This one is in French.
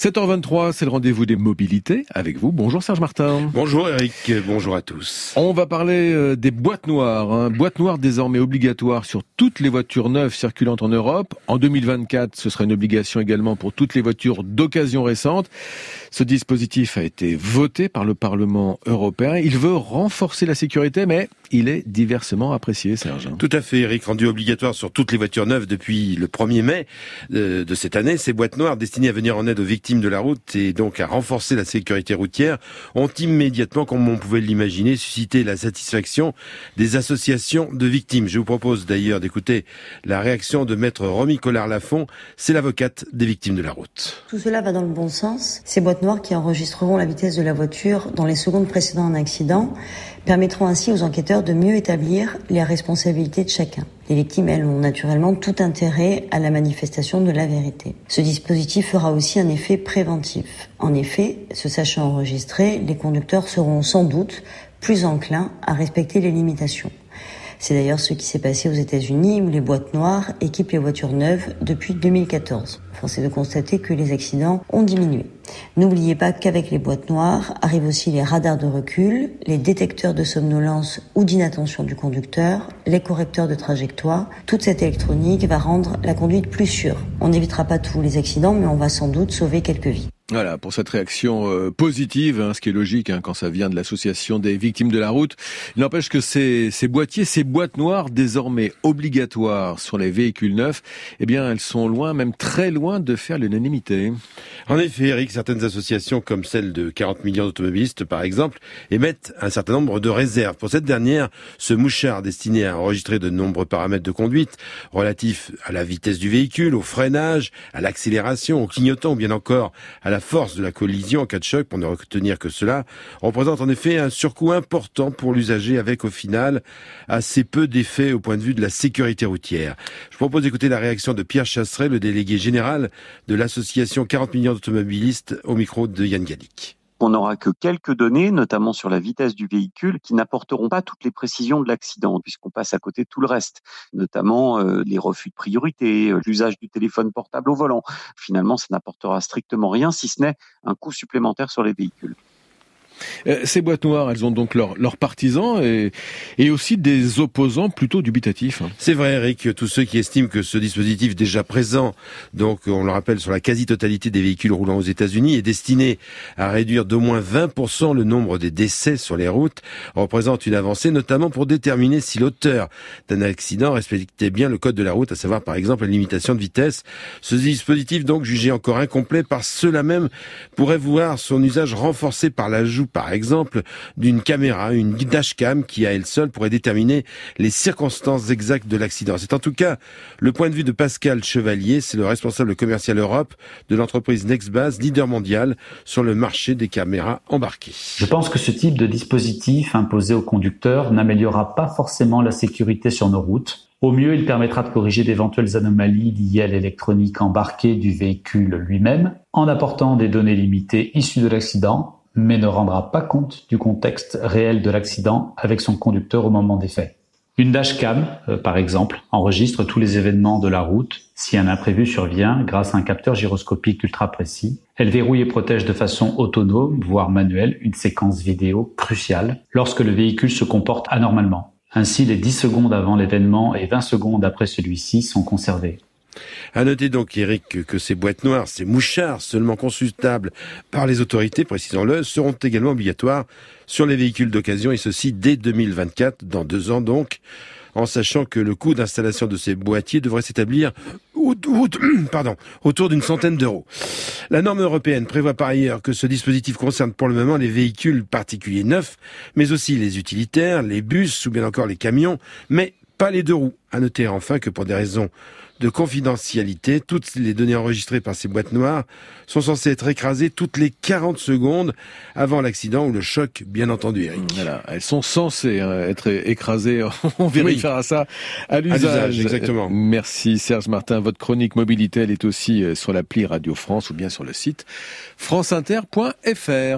7h23, c'est le rendez-vous des mobilités avec vous. Bonjour Serge Martin. Bonjour Eric, bonjour à tous. On va parler euh, des boîtes noires. Hein. Boîtes noires désormais obligatoires sur toutes les voitures neuves circulant en Europe. En 2024, ce sera une obligation également pour toutes les voitures d'occasion récentes. Ce dispositif a été voté par le Parlement européen. Il veut renforcer la sécurité, mais il est diversement apprécié, Serge. Tout à fait, Eric. Rendu obligatoire sur toutes les voitures neuves depuis le 1er mai euh, de cette année, ces boîtes noires destinées à venir en aide aux victimes de la route et donc à renforcer la sécurité routière ont immédiatement, comme on pouvait l'imaginer, suscité la satisfaction des associations de victimes. Je vous propose d'ailleurs d'écouter la réaction de maître Romy Collard-Lafont, c'est l'avocate des victimes de la route. Tout cela va dans le bon sens. Ces boîtes noires qui enregistreront la vitesse de la voiture dans les secondes précédant un accident permettront ainsi aux enquêteurs de mieux établir les responsabilités de chacun. Les victimes, elles, ont naturellement tout intérêt à la manifestation de la vérité. Ce dispositif fera aussi un effet préventif. En effet, se sachant enregistrés, les conducteurs seront sans doute plus enclins à respecter les limitations. C'est d'ailleurs ce qui s'est passé aux États-Unis où les boîtes noires équipent les voitures neuves depuis 2014. Force est de constater que les accidents ont diminué. N'oubliez pas qu'avec les boîtes noires arrivent aussi les radars de recul, les détecteurs de somnolence ou d'inattention du conducteur, les correcteurs de trajectoire. Toute cette électronique va rendre la conduite plus sûre. On n'évitera pas tous les accidents, mais on va sans doute sauver quelques vies. Voilà, pour cette réaction euh, positive, hein, ce qui est logique hein, quand ça vient de l'association des victimes de la route. Il n'empêche que ces, ces boîtiers, ces boîtes noires, désormais obligatoires sur les véhicules neufs, eh bien, elles sont loin, même très loin de faire l'unanimité. En effet, Eric, certaines associations, comme celle de 40 millions d'automobilistes, par exemple, émettent un certain nombre de réserves. Pour cette dernière, ce mouchard destiné à enregistrer de nombreux paramètres de conduite relatifs à la vitesse du véhicule, au freinage, à l'accélération, au clignotant ou bien encore à la la force de la collision en cas de choc, pour ne retenir que cela, représente en effet un surcoût important pour l'usager avec au final assez peu d'effets au point de vue de la sécurité routière. Je propose d'écouter la réaction de Pierre Chasseret, le délégué général de l'association 40 millions d'automobilistes au micro de Yann Gallic on n'aura que quelques données, notamment sur la vitesse du véhicule, qui n'apporteront pas toutes les précisions de l'accident, puisqu'on passe à côté de tout le reste, notamment euh, les refus de priorité, euh, l'usage du téléphone portable au volant. Finalement, ça n'apportera strictement rien, si ce n'est un coût supplémentaire sur les véhicules. Euh, ces boîtes noires, elles ont donc leurs partisans et, et, aussi des opposants plutôt dubitatifs. Hein. C'est vrai, Eric. Tous ceux qui estiment que ce dispositif déjà présent, donc on le rappelle sur la quasi-totalité des véhicules roulant aux États-Unis, est destiné à réduire d'au moins 20% le nombre des décès sur les routes, représente une avancée, notamment pour déterminer si l'auteur d'un accident respectait bien le code de la route, à savoir par exemple la limitation de vitesse. Ce dispositif, donc jugé encore incomplet par ceux-là même, pourrait voir son usage renforcé par l'ajout par exemple d'une caméra, une dashcam qui à elle seule pourrait déterminer les circonstances exactes de l'accident. C'est en tout cas le point de vue de Pascal Chevalier, c'est le responsable commercial Europe de l'entreprise Nextbase, leader mondial sur le marché des caméras embarquées. Je pense que ce type de dispositif imposé aux conducteurs n'améliorera pas forcément la sécurité sur nos routes. Au mieux, il permettra de corriger d'éventuelles anomalies liées à l'électronique embarquée du véhicule lui-même, en apportant des données limitées issues de l'accident, mais ne rendra pas compte du contexte réel de l'accident avec son conducteur au moment des faits. Une dashcam, euh, par exemple, enregistre tous les événements de la route. Si un imprévu survient grâce à un capteur gyroscopique ultra précis, elle verrouille et protège de façon autonome, voire manuelle, une séquence vidéo cruciale lorsque le véhicule se comporte anormalement. Ainsi, les 10 secondes avant l'événement et 20 secondes après celui-ci sont conservées. À noter donc, Eric, que ces boîtes noires, ces mouchards seulement consultables par les autorités, précisons-le, seront également obligatoires sur les véhicules d'occasion et ceci dès 2024, dans deux ans donc, en sachant que le coût d'installation de ces boîtiers devrait s'établir autour d'une centaine d'euros. La norme européenne prévoit par ailleurs que ce dispositif concerne pour le moment les véhicules particuliers neufs, mais aussi les utilitaires, les bus ou bien encore les camions, mais pas les deux roues. À noter enfin que pour des raisons de confidentialité, toutes les données enregistrées par ces boîtes noires sont censées être écrasées toutes les 40 secondes avant l'accident ou le choc, bien entendu, Eric. Voilà, elles sont censées hein, être écrasées. On vérifiera ça à l'usage. Exactement. Merci Serge Martin. Votre chronique mobilité, elle est aussi euh, sur l'appli Radio France ou bien sur le site franceinter.fr.